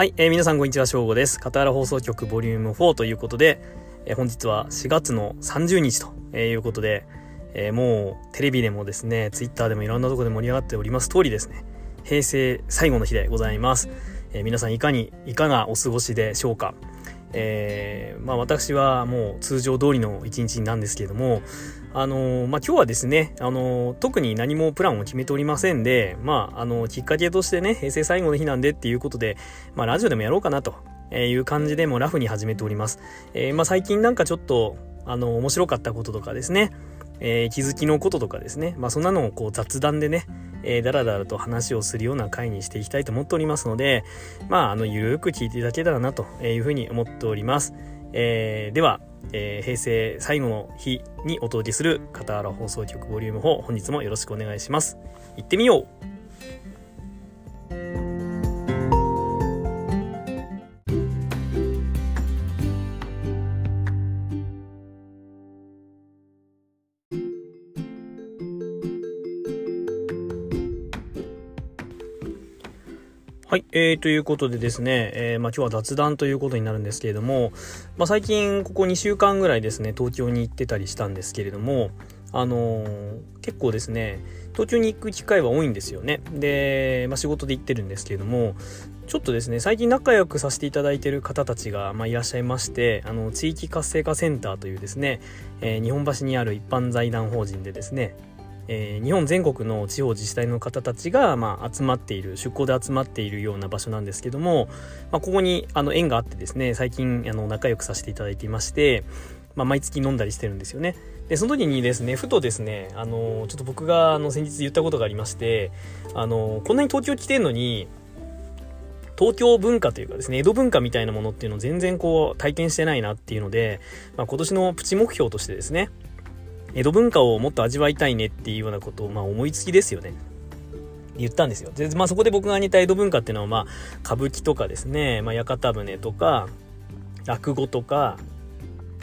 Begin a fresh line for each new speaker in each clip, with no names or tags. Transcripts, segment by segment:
はい、えー、皆さんこんにちは、しょうごです。片原放送局ボリューム4ということで、えー、本日は4月の30日ということで、えー、もうテレビでもですね、ツイッターでもいろんなところで盛り上がっております通りですね、平成最後の日でございます。え、皆さんいかに、いかがお過ごしでしょうか。えー、まあ私はもう通常通りの一日なんですけれども、あの、まあ今日はですね、あの、特に何もプランを決めておりませんで、まああのきっかけとしてね、平成最後の日なんでっていうことで、まあラジオでもやろうかなという感じでもラフに始めております。えまあ最近なんかちょっと、あの面白かったこととかですね、え気づきのこととかですね、まあそんなのをこう雑談でね、えー、だらだらと話をするような回にしていきたいと思っておりますので、まあ、あの、ゆるく聞いていただけたらなというふうに思っております。えー、では、えー、平成最後の日にお届けする片原放送局ボリューム4、本日もよろしくお願いします。行ってみようはい、えー、ということでですね、えー、まあ、今日は雑談ということになるんですけれども、まあ、最近ここ2週間ぐらいですね、東京に行ってたりしたんですけれども、あのー、結構ですね、東京に行く機会は多いんですよね。で、まあ、仕事で行ってるんですけれども、ちょっとですね、最近仲良くさせていただいてる方たちが、まあ、いらっしゃいまして、あの、地域活性化センターというですね、えー、日本橋にある一般財団法人でですね、えー、日本全国の地方自治体の方たちが、まあ、集まっている出向で集まっているような場所なんですけども、まあ、ここにあの縁があってですね最近あの仲良くさせていただいていまして、まあ、毎月飲んだりしてるんですよね。でその時にですねふとですねあのちょっと僕があの先日言ったことがありましてあのこんなに東京来てるのに東京文化というかですね、江戸文化みたいなものっていうのを全然こう体験してないなっていうので、まあ、今年のプチ目標としてですね、江戸文化をもっと味わいたいねっていうようなことを、まあ、思いつきですよね。言ったんですよ。で、まあ、そこで僕が似た江戸文化っていうのは、まあ、歌舞伎とかですね、まあ、屋形船とか、落語とか、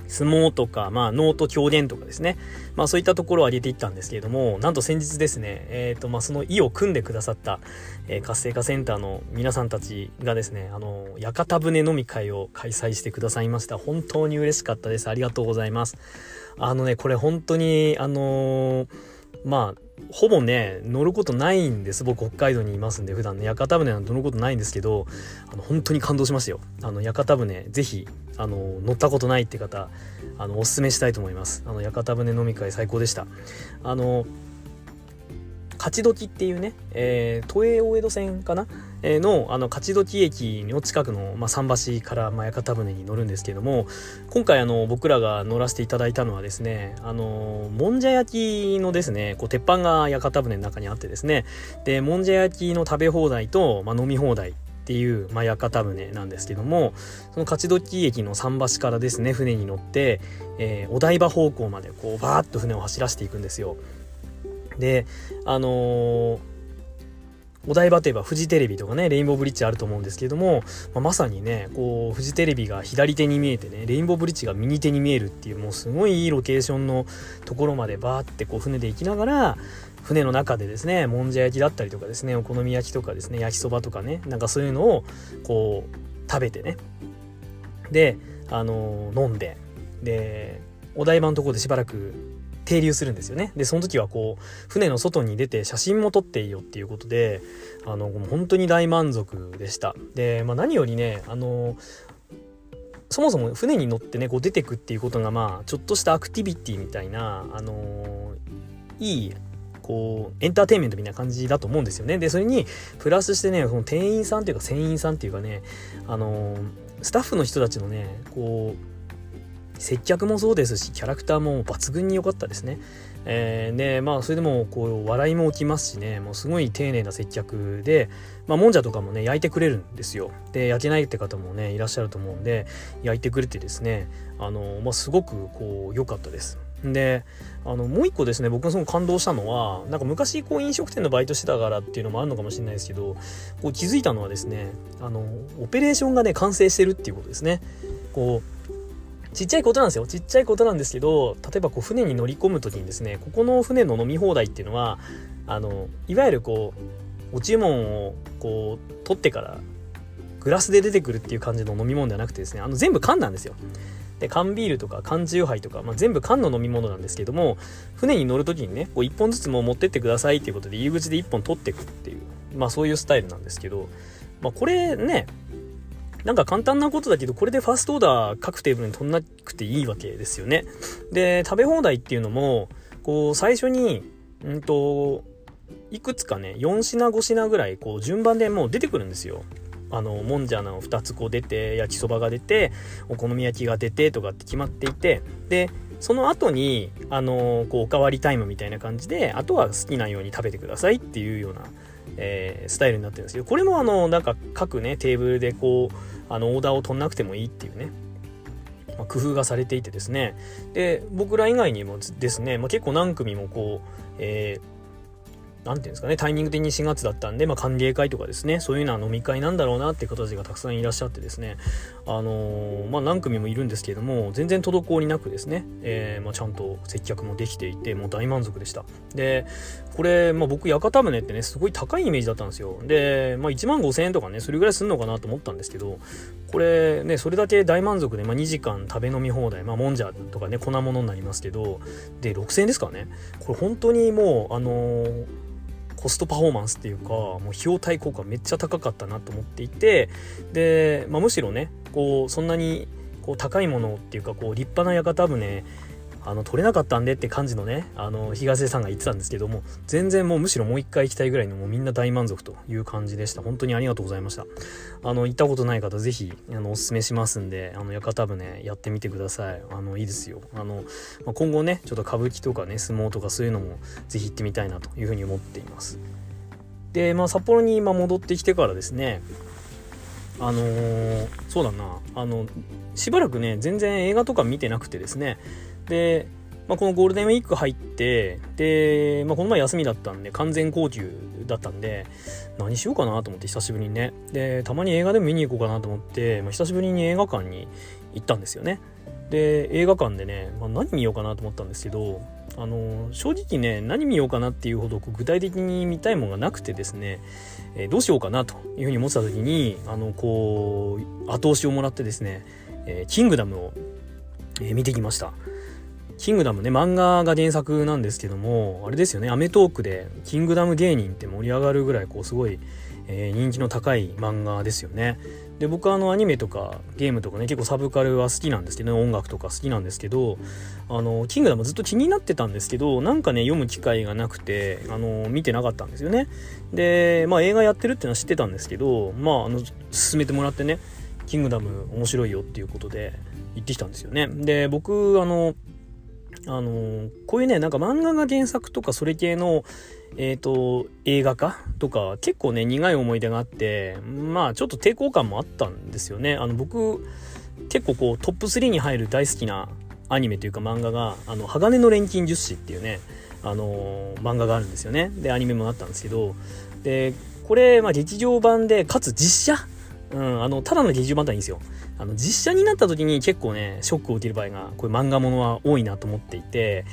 相撲とか、まあ、能と狂言とかですね。まあ、そういったところを挙げていったんですけれども、なんと先日ですね、えっ、ー、と、まあ、その意を組んでくださった、えー、活性化センターの皆さんたちがですね、あの、屋形船飲み会を開催してくださいました。本当に嬉しかったです。ありがとうございます。あのね、これ本当に、あのー、まあ、ほぼね、乗ることないんです。僕、北海道にいますんで、普段ね、屋形船なんて乗ることないんですけど、あの、本当に感動しましたよ。あの、屋形船、ぜひ、あの、乗ったことないって方、あの、おすすめしたいと思います。あの、屋形船飲み会最高でした。あの、勝どきっていうね、えー、都営大江戸線かな、の、あの、勝どき駅の近くの、まあ、桟橋から、まあ、屋形船に乗るんですけども、今回、あの、僕らが乗らせていただいたのはですね、あの、もんじゃ焼きのですね、こう、鉄板が屋形船の中にあってですね、で、もんじゃ焼きの食べ放題と、まあ、飲み放題、っていう、まあ、屋形船なんですけどもその勝どき駅の桟橋からですね船に乗って、えー、お台場方向までこうバーッと船を走らせていくんですよ。であのー、お台場といえばフジテレビとかねレインボーブリッジあると思うんですけども、まあ、まさにねこうフジテレビが左手に見えてねレインボーブリッジが右手に見えるっていうもうすごいいいロケーションのところまでバーってこう船で行きながら船の中でですねもんじゃ焼きだったりとかですねお好み焼きとかですね焼きそばとかねなんかそういうのをこう食べてね。であのー、飲んで。でお台場のところでしばらく停留するんですよね。で、その時はこう、船の外に出て写真も撮っていいよっていうことで、あの、本当に大満足でした。で、まあ何よりね、あの、そもそも船に乗ってね、こう出てくっていうことが、まあ、ちょっとしたアクティビティみたいな、あのいいこうエンターテインメントみたいな感じだと思うんですよね。でそれにプラスしてねその店員さんっていうか船員さんっていうかねあのスタッフの人たちのねこう接客もそうですしキャラクターも抜群に良かったですね。えー、でまあそれでもこう笑いも起きますしねもうすごい丁寧な接客で、まあ、もんじゃとかもね焼いてくれるんですよ。で焼けないって方もねいらっしゃると思うんで焼いてくれてですねあの、まあ、すごくこう良かったです。であのもう一個ですね僕がすごく感動したのはなんか昔こう飲食店のバイトしてたからっていうのもあるのかもしれないですけどこう気づいたのはですねあのオペレーションがね完成してるっていうことですね。こうちっちゃいことなんですよ。ちっちゃいことなんですけど、例えばこう船に乗り込む時にですね、ここの船の飲み放題っていうのは、あの、いわゆるこう、お注文をこう、取ってからグラスで出てくるっていう感じの飲み物ではなくてですねあの全部缶なんですよで缶ビールとか缶チューハイとか、まあ、全部缶の飲み物なんですけども船に乗る時にねこう1本ずつも持ってってくださいっていうことで入り口で1本取ってくっていうまあそういうスタイルなんですけど、まあ、これねなんか簡単なことだけど、これでファーストオーダー各テーブルに取んなくていいわけですよね。で、食べ放題っていうのも、こう、最初に、うんと、いくつかね、4品5品ぐらい、こう、順番でもう出てくるんですよ。あの、もんじゃの2つこう出て、焼きそばが出て、お好み焼きが出てとかって決まっていて、で、その後に、あの、こう、おかわりタイムみたいな感じで、あとは好きなように食べてくださいっていうような、えー、スタイルになってるんですけど、これもあの、なんか各ね、テーブルでこう、あの、オーダーを取んなくてもいいっていうね、まあ、工夫がされていてですね、で、僕ら以外にもですね、まあ、結構何組もこう、えー何ていうんですかね、タイミング的に4月だったんで、まあ、歓迎会とかですね、そういうような飲み会なんだろうなっていう方たちがたくさんいらっしゃってですね、あのー、まあ、何組もいるんですけれども、全然滞りなくですね、えー、まあ、ちゃんと接客もできていて、もう大満足でした。で、これ、まあ、僕、屋形船ってね、すごい高いイメージだったんですよ。で、まあ、1万5000円とかね、それぐらいすんのかなと思ったんですけど、これね、それだけ大満足で、まあ、2時間食べ飲み放題、まあ、もんじゃとかね、粉物になりますけど、で、6000円ですからね。これ本当にもう、あのーコストパフォーマンスっていうかもう費用対効果めっちゃ高かったなと思っていてで、まあ、むしろねこうそんなにこう高いものっていうかこう立派な屋形船あの取れなかったんでって感じのねあの東出さんが言ってたんですけども全然もうむしろもう一回行きたいぐらいのもうみんな大満足という感じでした。本当にありがとうございました。あの行ったことない方是非あのおすすめしますんであの屋形船やってみてください。あのいいですよ。あの、まあ、今後ねちょっと歌舞伎とかね相撲とかそういうのも是非行ってみたいなというふうに思っています。でまあ札幌に今戻ってきてからですねあのー、そうだな。あのしばらくね全然映画とか見てなくてですね。で、まあ、このゴールデンウィーク入ってで、まあ、この前休みだったんで完全高級だったんで何しようかなと思って久しぶりにね。でたまに映画でも見に行こうかなと思って、まあ、久しぶりに映画館に行ったんですよね。で映画館でね、まあ、何見ようかなと思ったんですけどあの正直ね何見ようかなっていうほど具体的に見たいものがなくてですね、え、どうしようかなというふうに思ってた時にあのこう後押しをもらってですね「え、キングダム」を、え、見てきました。キングダムね、漫画が原作なんですけども、あれですよね、アメトーークで、キングダム芸人って盛り上がるぐらい、こう、すごい、え、人気の高い漫画ですよね。で、僕はあの、アニメとかゲームとかね、結構サブカルは好きなんですけど、ね、音楽とか好きなんですけど、あの、キングダムずっと気になってたんですけど、なんかね、読む機会がなくて、あの、見てなかったんですよね。で、まあ、映画やってるっていうのは知ってたんですけど、まあ、あの、進めてもらってね、キングダム面白いよっていうことで行ってきたんですよね。で、僕、あの、あのこういうね、なんか漫画が原作とかそれ系の、えっ、ー、と、映画化とか結構ね、苦い思い出があって、まあちょっと抵抗感もあったんですよね。あの僕、結構こうトップ3に入る大好きなアニメというか漫画が、あの、鋼の錬金術師っていうね、あの漫画があるんですよね。で、アニメもなったんですけど、で、これ、まあ劇場版で、かつ実写？うん、あの、ただの劇場版だったらいいんですよ。あの、実写になった時に結構ね、ショックを受ける場合が、こういう漫画ものは多いなと思っていて、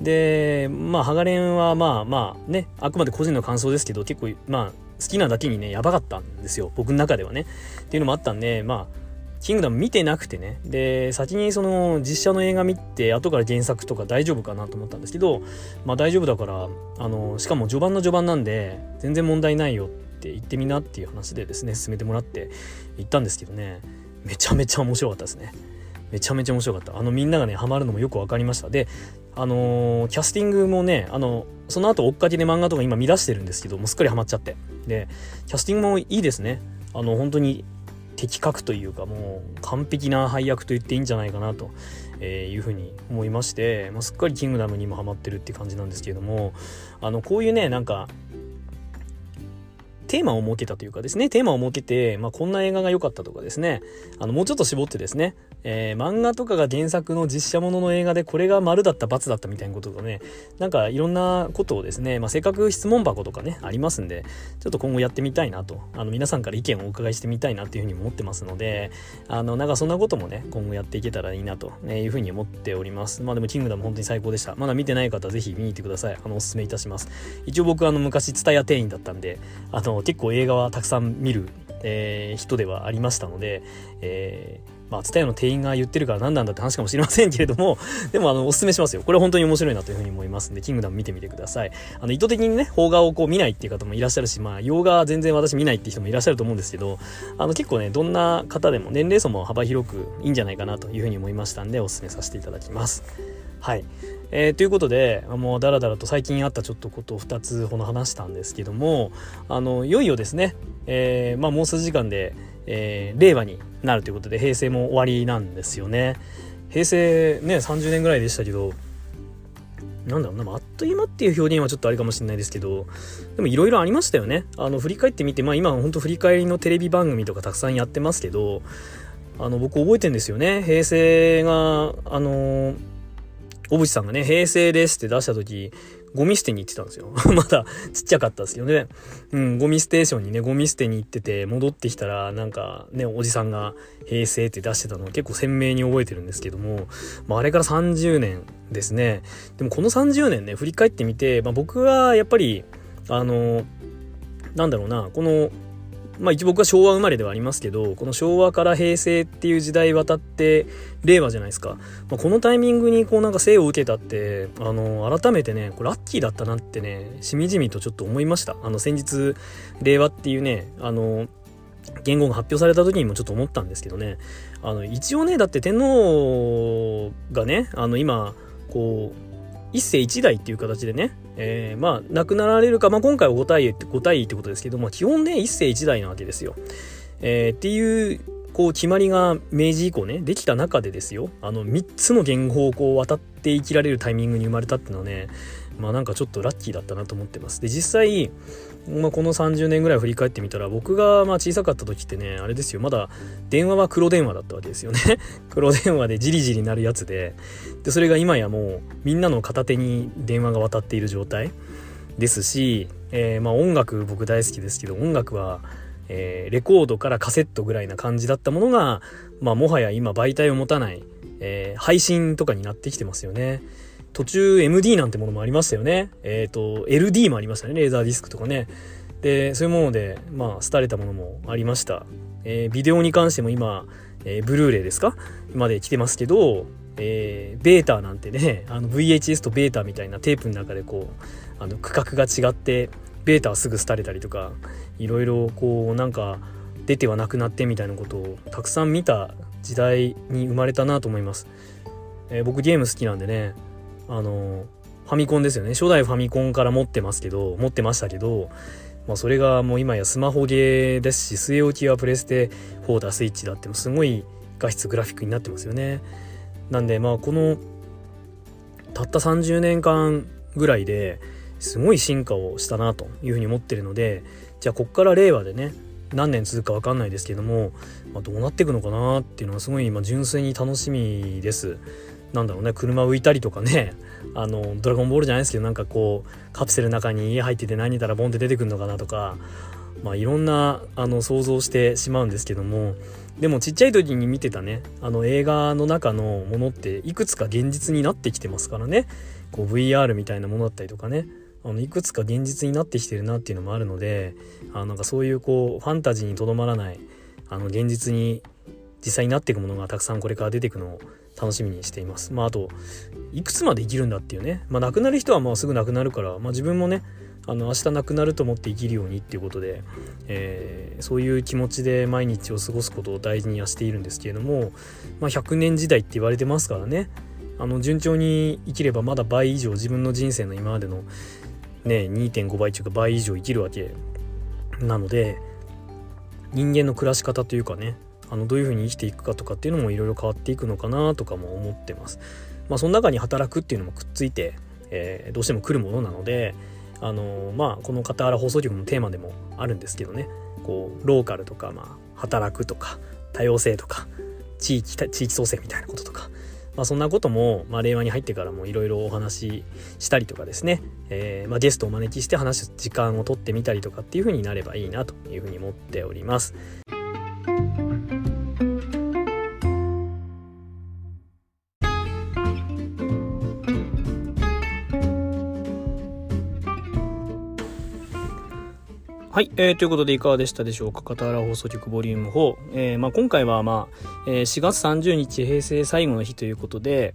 で、まあ、ハガレンはまあまあね、あくまで個人の感想ですけど、結構、まあ、好きなだけにね、やばかったんですよ。僕の中ではね。っていうのもあったんで、まあ、キングダム見てなくてね。で、先にその実写の映画見て、後から原作とか大丈夫かなと思ったんですけど、まあ大丈夫だから、あの、しかも序盤の序盤なんで、全然問題ないよって言ってみなっていう話でですね、進めてもらって行ったんですけどね、めちゃめちゃ面白かったですね。めちゃめちゃ面白かった。あのみんながね、ハマるのもよく分かりました。で、あのー、キャスティングもね、あの、その後追っかけで漫画とか今見出してるんですけど、もうすっかりハマっちゃって。で、キャスティングもいいですね。あの、本当に的確というか、もう完璧な配役と言っていいんじゃないかなと。えいうふうに思いまして、まあ、すっかりキングダムにもハマってるって感じなんですけれどもあのこういうねなんかテーマを設けたというかですね、テーマを設けて、まあ、こんな映画が良かったとかですね、あの、もうちょっと絞ってですね、えー、漫画とかが原作の実写ものの映画でこれが丸だった×だったみたいなこととね、なんかいろんなことをですね、まあ、せっかく質問箱とかね、ありますんで、ちょっと今後やってみたいなと、あの、皆さんから意見をお伺いしてみたいなっていうふうに思ってますので、あの、なんかそんなこともね、今後やっていけたらいいなというふうに思っております。まあでも、キングダム本当に最高でした。まだ見てない方、ぜひ見に行ってください。あの、おすすめいたします。一応僕、あの、昔、ツタヤ店員だったんで、あの、結構映画はたくさん見るえー、人ではありましたので、えーまあ、ツタヤの店員が言ってるから何なんだって話かもしれませんけれども、でも、あの、おすすめしますよ。これ本当に面白いなというふうに思いますんで、キングダム見てみてください。あの、意図的にね、邦画をこう見ないっていう方もいらっしゃるし、まあ、洋画全然私見ないっていう人もいらっしゃると思うんですけど、あの、結構ね、どんな方でも年齢層も幅広くいいんじゃないかなというふうに思いましたんで、おすすめさせていただきます。はい。えー、ということで、もうだらだらと最近あったちょっとことを2つほど話したんですけども、あの、いよいよですね、えー、まあもう数時間で、えー、令和になるということで平成も終わりなんですよね平成ね30年ぐらいでしたけどなんだろうな、あっという間っていう表現はちょっとあれかもしれないですけど、でもいろいろありましたよね。あの、振り返ってみて、まあ今本当振り返りのテレビ番組とかたくさんやってますけど、あの、僕覚えてんですよね。平成が、あの、小渕さんがね、平成ですって出した時、ゴミ捨てに行ってたんですよ。まだちっちゃかったですよね。うん、ゴミステーションにね、ゴミ捨てに行ってて、戻ってきたら、なんかね、おじさんが平成って出してたのを結構鮮明に覚えてるんですけども、まあ、あれから30年ですね。でもこの30年ね、振り返ってみて、まあ、僕はやっぱり、あの、なんだろうな、このまあ一僕は昭和生まれではありますけど、この昭和から平成っていう時代渡って令和じゃないですか。まあ、このタイミングにこうなんか生を受けたって、あの、改めてね、これラッキーだったなってね、しみじみとちょっと思いました。あの先日、令和っていうね、あの、言語が発表された時にもちょっと思ったんですけどね、あの、一応ね、だって天皇がね、あの今、こう、一世一代っていう形でね、えー、まあ、亡くなられるか、まあ、今回は5対5対ってことですけど、まあ、基本ね、一世一代なわけですよ。えー、っていう、こう、決まりが明治以降ね、できた中でですよ、あの、3つの言語をこう、渡って生きられるタイミングに生まれたっていうのはね、まあなんかちょっとラッキーだったなと思ってます。で、実際、まあ、この30年ぐらい振り返ってみたら、僕がまあ小さかった時ってね、あれですよ、まだ電話は黒電話だったわけですよね。黒電話でじりじりなるやつで、で、それが今やもうみんなの片手に電話が渡っている状態ですし、えー、まあ音楽僕大好きですけど、音楽は、え、レコードからカセットぐらいな感じだったものが、まあもはや今媒体を持たない、えー、配信とかになってきてますよね。途中 MD なんてものもありましたよね。えっ、ー、と、LD もありましたね。レーザーディスクとかね。で、そういうもので、まあ、廃れたものもありました。えー、ビデオに関しても今、えー、ブルーレイですか？まで来てますけど、えー、ベータなんてね、あの VHS とベータみたいなテープの中でこう、あの区画が違って、ベータはすぐ廃れたりとか、いろいろこう、なんか、出てはなくなってみたいなことをたくさん見た時代に生まれたなと思います。え、僕ゲーム好きなんでね、あのファミコンですよね初代ファミコンから持ってますけど持ってましたけど、まあ、それがもう今やスマホゲーですし据え置きはプレステ4だスイッチだってもすごい画質グラフィックになってますよねなんでまあこのたった30年間ぐらいですごい進化をしたなというふうに思ってるのでじゃあこっから令和でね何年続くか分かんないですけども、まあ、どうなっていくのかなっていうのはすごい今純粋に楽しみです。なんだろうね車浮いたりとかね。あのドラゴンボールじゃないですけどなんかこうカプセルの中に家入ってて何たらボンって出てくるのかなとか。まあいろんなあの想像してしまうんですけども。でもちっちゃい時に見てたね。あの映画の中のものっていくつか現実になってきてますからね。こう VR みたいなものだったりとかね。あのいくつか現実になってきてるなっていうのもあるのであなんかそういうこうファンタジーにとどまらないあの現実に実際になっていくものがたくさんこれから出てくのを楽しみにしています。まああといくつまで生きるんだっていうね、まあ、亡くなる人はもうすぐ亡くなるから、まあ、自分もねあの明日亡くなると思って生きるようにっていうことで、えー、そういう気持ちで毎日を過ごすことを大事にはしているんですけれども、まあ、100年時代って言われてますからねあの順調に生きればまだ倍以上自分の人生の今までのね2.5倍というか倍以上生きるわけなので人間の暮らし方というかねあのどういうふうに生きていくかとかっていうのもいろいろ変わっていくのかなとかも思ってます。まあ、その中に働くっていうのもくっついて、えー、どうしても来るものなので、あのー、まあこの傍ら放送局のテーマでもあるんですけどねこうローカルとか、まあ、働くとか多様性とか地域地域創生みたいなこととか、まあ、そんなことも、まあ、令和に入ってからもいろいろお話ししたりとかですね、えー、まあ、ゲストをお招きして話す時間を取ってみたりとかっていう風になればいいなというふうに思っております。はい、えー、ということでいかがでしたでしょうか？片原放送局ボリューム4。えー、まあ、今回は、まあ、えー、4月30日平成最後の日ということで、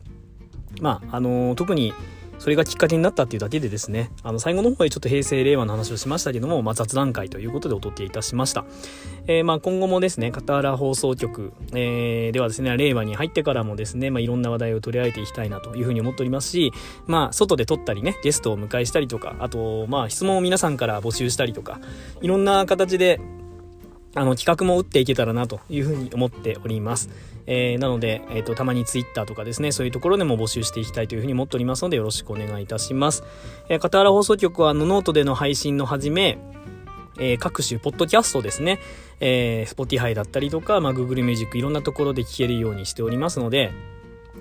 まあ、あのー、特にそれがきっかけになったっていうだけでですね、あの、最後の方へちょっと平成令和の話をしましたけども、まあ、雑談会ということでお届けいたしました。えー、まあ、今後もですね、片原放送局、えー、ではですね、令和に入ってからもですね、まあ、いろんな話題を取り上げていきたいなというふうに思っておりますし、まあ、外で撮ったりね、ゲストを迎えしたりとか、あと、まあ、質問を皆さんから募集したりとか、いろんな形で、あの、企画も打っていけたらなというふうに思っております。えー、なので、え、ー、と、たまに Twitter とかですね、そういうところでも募集していきたいというふうに思っておりますので、よろしくお願いいたします。えー、片原放送局は、ノートでの配信の始め、えー、各種、ポッドキャストですね、えー、Spotify だったりとか、まあ、Google Music、いろんなところで聞けるようにしておりますので、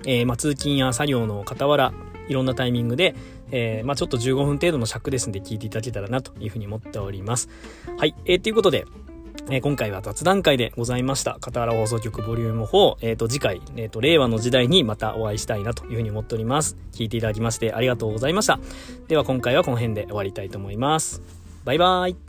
えー、まあ、通勤や作業の傍ら、いろんなタイミングで、え、まあ、ちょっと15分程度の尺ですんで聞いていただけたらなというふうに思っております。はい。えー、ということで、えー、今回は雑談会でございました。片原放送局ボリューム4、えっ、ー、と、次回、えっ、ー、と、令和の時代にまたお会いしたいなというふうに思っております。聞いていただきましてありがとうございました。では今回はこの辺で終わりたいと思います。バイバーイ。